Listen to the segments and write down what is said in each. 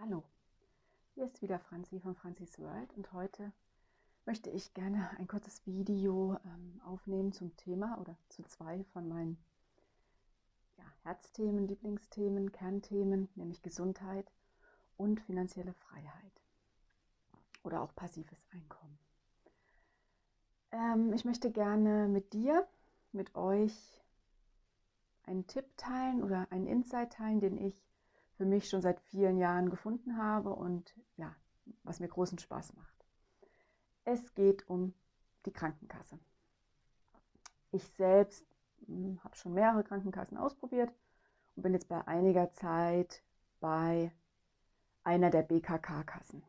Hallo, hier ist wieder Franzi von Franzis World und heute möchte ich gerne ein kurzes Video ähm, aufnehmen zum Thema oder zu zwei von meinen ja, Herzthemen, Lieblingsthemen, Kernthemen, nämlich Gesundheit und finanzielle Freiheit oder auch passives Einkommen. Ähm, ich möchte gerne mit dir, mit euch einen Tipp teilen oder einen Insight teilen, den ich für mich schon seit vielen Jahren gefunden habe und ja, was mir großen Spaß macht. Es geht um die Krankenkasse. Ich selbst hm, habe schon mehrere Krankenkassen ausprobiert und bin jetzt bei einiger Zeit bei einer der BKK-Kassen,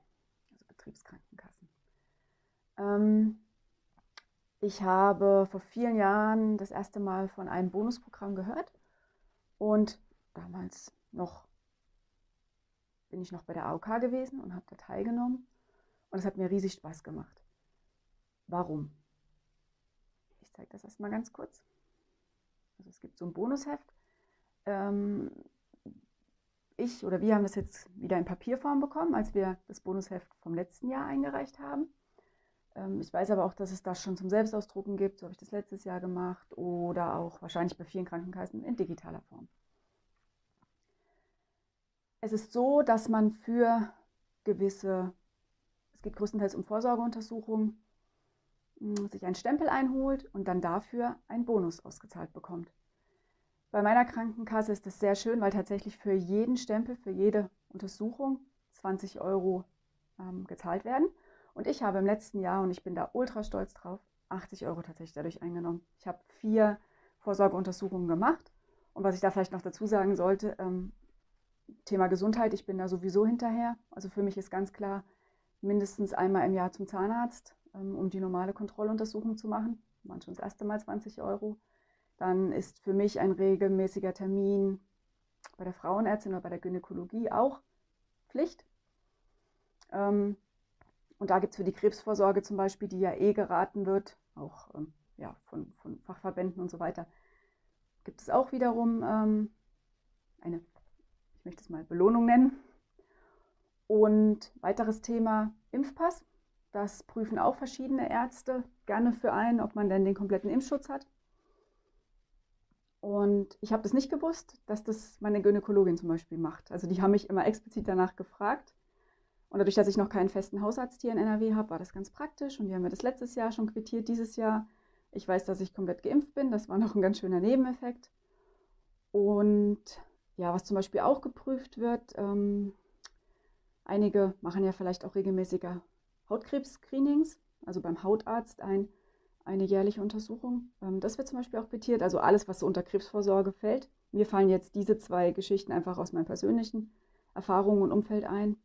also Betriebskrankenkassen. Ähm, ich habe vor vielen Jahren das erste Mal von einem Bonusprogramm gehört und damals noch bin ich noch bei der AOK gewesen und habe da teilgenommen und es hat mir riesig Spaß gemacht. Warum? Ich zeige das erstmal ganz kurz. Also es gibt so ein Bonusheft. Ähm, ich oder wir haben das jetzt wieder in Papierform bekommen, als wir das Bonusheft vom letzten Jahr eingereicht haben. Ähm, ich weiß aber auch, dass es das schon zum Selbstausdrucken gibt. So habe ich das letztes Jahr gemacht oder auch wahrscheinlich bei vielen Krankenkassen in digitaler Form. Es ist so, dass man für gewisse, es geht größtenteils um Vorsorgeuntersuchungen, hm, sich einen Stempel einholt und dann dafür einen Bonus ausgezahlt bekommt. Bei meiner Krankenkasse ist das sehr schön, weil tatsächlich für jeden Stempel, für jede Untersuchung 20 Euro ähm, gezahlt werden. Und ich habe im letzten Jahr, und ich bin da ultra stolz drauf, 80 Euro tatsächlich dadurch eingenommen. Ich habe vier Vorsorgeuntersuchungen gemacht. Und was ich da vielleicht noch dazu sagen sollte, ähm, Thema Gesundheit, ich bin da sowieso hinterher. Also für mich ist ganz klar, mindestens einmal im Jahr zum Zahnarzt, ähm, um die normale Kontrolluntersuchung zu machen. Manchmal das erste Mal 20 Euro. Dann ist für mich ein regelmäßiger Termin bei der Frauenärztin oder bei der Gynäkologie auch Pflicht. Ähm, und da gibt es für die Krebsvorsorge zum Beispiel, die ja eh geraten wird, auch ähm, ja, von, von, Fachverbänden und so weiter, gibt es auch wiederum eine, ich möchte es mal Belohnung nennen. Und weiteres Thema Impfpass. Das prüfen auch verschiedene Ärzte gerne für einen, ob man denn den kompletten Impfschutz hat. Und ich habe das nicht gewusst, dass das meine Gynäkologin zum Beispiel macht. Also die haben mich immer explizit danach gefragt. Und dadurch, dass ich noch keinen festen Hausarzt hier in NRW habe, war das ganz praktisch. Und die haben mir das letztes Jahr schon quittiert, dieses Jahr. Ich weiß, dass ich komplett geimpft bin. Das war noch ein ganz schöner Nebeneffekt. Und ja, was zum Beispiel auch geprüft wird, ähm, einige machen ja vielleicht auch regelmäßiger Hautkrebs-Screenings, also beim Hautarzt ein, eine jährliche Untersuchung. Ähm, das wird zum Beispiel auch quittiert, also alles, was so unter Krebsvorsorge fällt. Mir fallen jetzt diese zwei Geschichten einfach aus meinen persönlichen Erfahrungen und Umfeld ein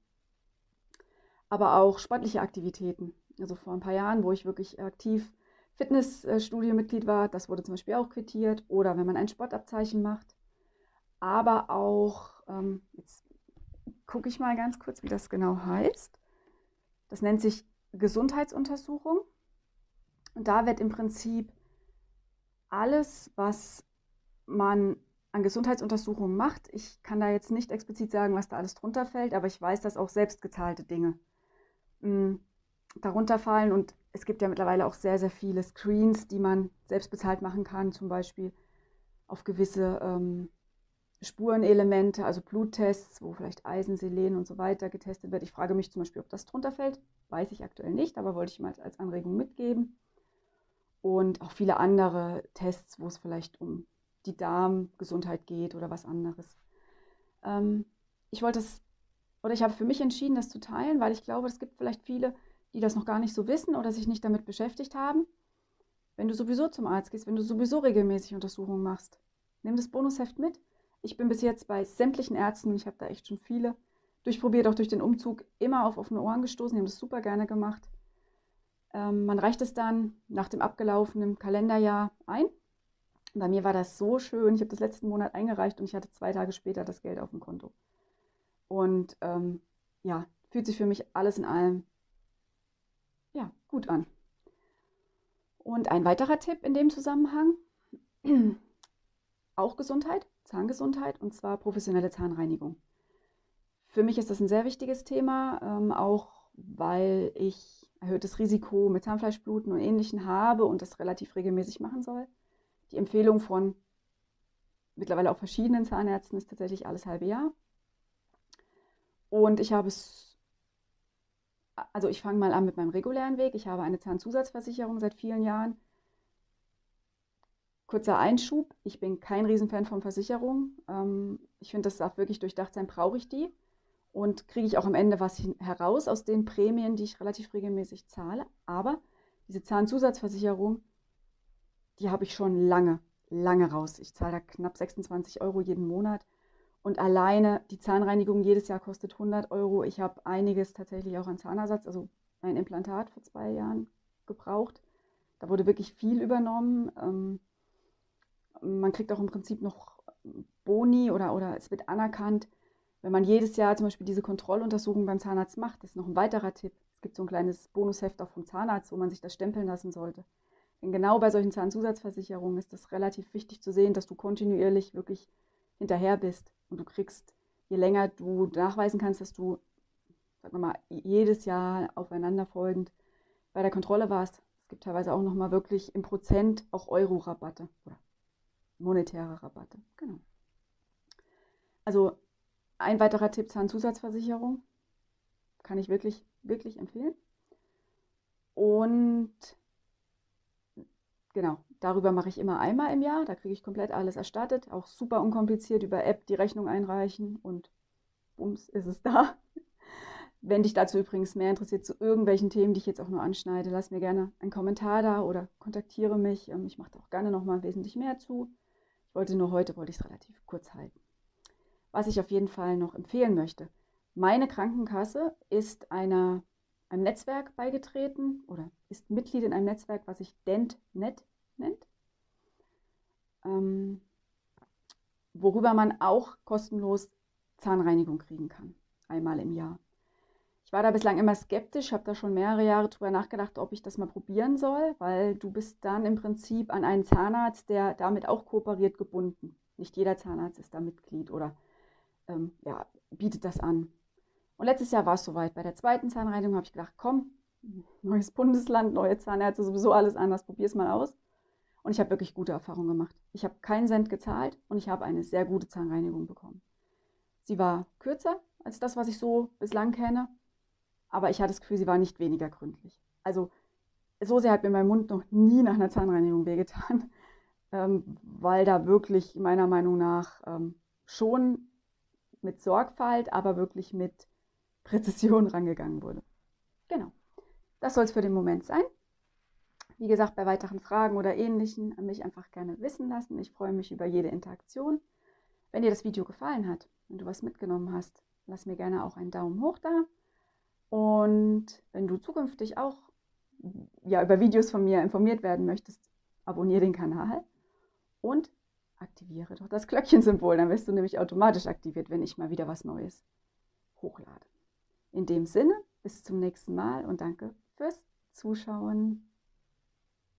aber auch sportliche Aktivitäten. Also vor ein paar Jahren, wo ich wirklich aktiv Fitnessstudio-Mitglied war, das wurde zum Beispiel auch quittiert. Oder wenn man ein Sportabzeichen macht. Aber auch, ähm, jetzt gucke ich mal ganz kurz, wie das genau heißt. Das nennt sich Gesundheitsuntersuchung. Und da wird im Prinzip alles, was man an Gesundheitsuntersuchungen macht, ich kann da jetzt nicht explizit sagen, was da alles drunter fällt, aber ich weiß, dass auch selbstgezahlte Dinge mh, darunter fallen. Und es gibt ja mittlerweile auch sehr, sehr viele Screens, die man selbst bezahlt machen kann, zum Beispiel auf gewisse ähm, Spurenelemente, also Bluttests, wo vielleicht Eisen, Selen und so weiter getestet wird. Ich frage mich zum Beispiel, ob das drunter fällt. Weiß ich aktuell nicht, aber wollte ich mal als Anregung mitgeben. Und auch viele andere Tests, wo es vielleicht um die Darmgesundheit geht oder was anderes. Ähm, ich wollte es oder ich habe für mich entschieden, das zu teilen, weil ich glaube, es gibt vielleicht viele, die das noch gar nicht so wissen oder sich nicht damit beschäftigt haben. Wenn du sowieso zum Arzt gehst, wenn du sowieso regelmäßig Untersuchungen machst, nimm das Bonusheft mit. Ich bin bis jetzt bei sämtlichen Ärzten, ich habe da echt schon viele durchprobiert, auch durch den Umzug, immer auf offene Ohren gestoßen. Die haben das super gerne gemacht. Ähm, man reicht es dann nach dem abgelaufenen Kalenderjahr ein. Bei mir war das so schön. Ich habe das letzten Monat eingereicht und ich hatte zwei Tage später das Geld auf dem Konto. Und ähm, ja, fühlt sich für mich alles in allem ja, gut an. Und ein weiterer Tipp in dem Zusammenhang, auch Gesundheit, Zahngesundheit, und zwar professionelle Zahnreinigung. Für mich ist das ein sehr wichtiges Thema, ähm, auch weil ich erhöhtes Risiko mit Zahnfleischbluten und Ähnlichem habe und das relativ regelmäßig machen soll. Die Empfehlung von mittlerweile auch verschiedenen Zahnärzten ist tatsächlich alles halbe Jahr. Und ich habe es, also ich fange mal an mit meinem regulären Weg. Ich habe eine Zahnzusatzversicherung seit vielen Jahren. Kurzer Einschub, ich bin kein Riesenfan von Versicherungen. Ähm, ich finde, das darf wirklich durchdacht sein, brauche ich die und kriege ich auch am Ende was heraus aus den Prämien, die ich relativ regelmäßig zahle. Aber diese Zahnzusatzversicherung, die habe ich schon lange, lange raus. Ich zahle da knapp 26 Euro jeden Monat. Und alleine die Zahnreinigung jedes Jahr kostet 100 Euro. Ich habe einiges tatsächlich auch an Zahnersatz, also ein Implantat vor zwei Jahren gebraucht. Da wurde wirklich viel übernommen. Man kriegt auch im Prinzip noch Boni oder, oder es wird anerkannt, wenn man jedes Jahr zum Beispiel diese Kontrolluntersuchung beim Zahnarzt macht, das ist noch ein weiterer Tipp. Es gibt so ein kleines Bonusheft auch vom Zahnarzt, wo man sich das stempeln lassen sollte. Denn genau bei solchen Zahnzusatzversicherungen ist es relativ wichtig zu sehen, dass du kontinuierlich wirklich hinterher bist und du kriegst, je länger du nachweisen kannst, dass du, sagen wir mal, jedes Jahr aufeinanderfolgend bei der Kontrolle warst. Es gibt teilweise auch nochmal wirklich im Prozent auch Euro-Rabatte oder monetäre Rabatte. Genau. Also ein weiterer Tipp, Zahnzusatzversicherung. Kann ich wirklich, wirklich empfehlen. Und genau, darüber mache ich immer einmal im Jahr. Da kriege ich komplett alles erstattet. Auch super unkompliziert über App die Rechnung einreichen und bums, ist es da. Wenn dich dazu übrigens mehr interessiert zu irgendwelchen Themen, die ich jetzt auch nur anschneide, lass mir gerne einen Kommentar da oder kontaktiere mich. Ähm, ich mache da auch gerne nochmal wesentlich mehr zu. Ich wollte nur heute, wollte ich es relativ kurz halten was ich auf jeden Fall noch empfehlen möchte. Meine Krankenkasse ist einer, einem Netzwerk beigetreten oder ist Mitglied in einem Netzwerk, was sich DentNet nennt, ähm, worüber man auch kostenlos Zahnreinigung kriegen kann, einmal im Jahr. Ich war da bislang immer skeptisch, habe da schon mehrere Jahre drüber nachgedacht, ob ich das mal probieren soll, weil du bist dann im Prinzip an einen Zahnarzt, der damit auch kooperiert, gebunden. Nicht jeder Zahnarzt ist da Mitglied oder ähm, ja, bietet das an. Und letztes Jahr war es soweit. Bei der zweiten Zahnreinigung habe ich gedacht, komm, neues Bundesland, neue Zahnärzte, sowieso alles anders, probier es mal aus. Und ich habe wirklich gute Erfahrungen gemacht. Ich habe keinen Cent gezahlt und ich habe eine sehr gute Zahnreinigung bekommen. Sie war kürzer als das, was ich so bislang kenne, aber ich hatte das Gefühl, sie war nicht weniger gründlich. Also so sehr hat mir mein Mund noch nie nach einer Zahnreinigung wehgetan, ähm, weil da wirklich meiner Meinung nach ähm, schon mit Sorgfalt, aber wirklich mit Präzision rangegangen wurde. Genau. Das soll es für den Moment sein. Wie gesagt, bei weiteren Fragen oder ähnlichen an mich einfach gerne wissen lassen. Ich freue mich über jede Interaktion. Wenn dir das Video gefallen hat, wenn du was mitgenommen hast, lass mir gerne auch einen Daumen hoch da. Und wenn du zukünftig auch ja, über Videos von mir informiert werden möchtest, abonniere den Kanal und aktiviere doch das Glöckchensymbol, dann wirst du nämlich automatisch aktiviert, wenn ich mal wieder was Neues hochlade. In dem Sinne, bis zum nächsten Mal und danke fürs Zuschauen.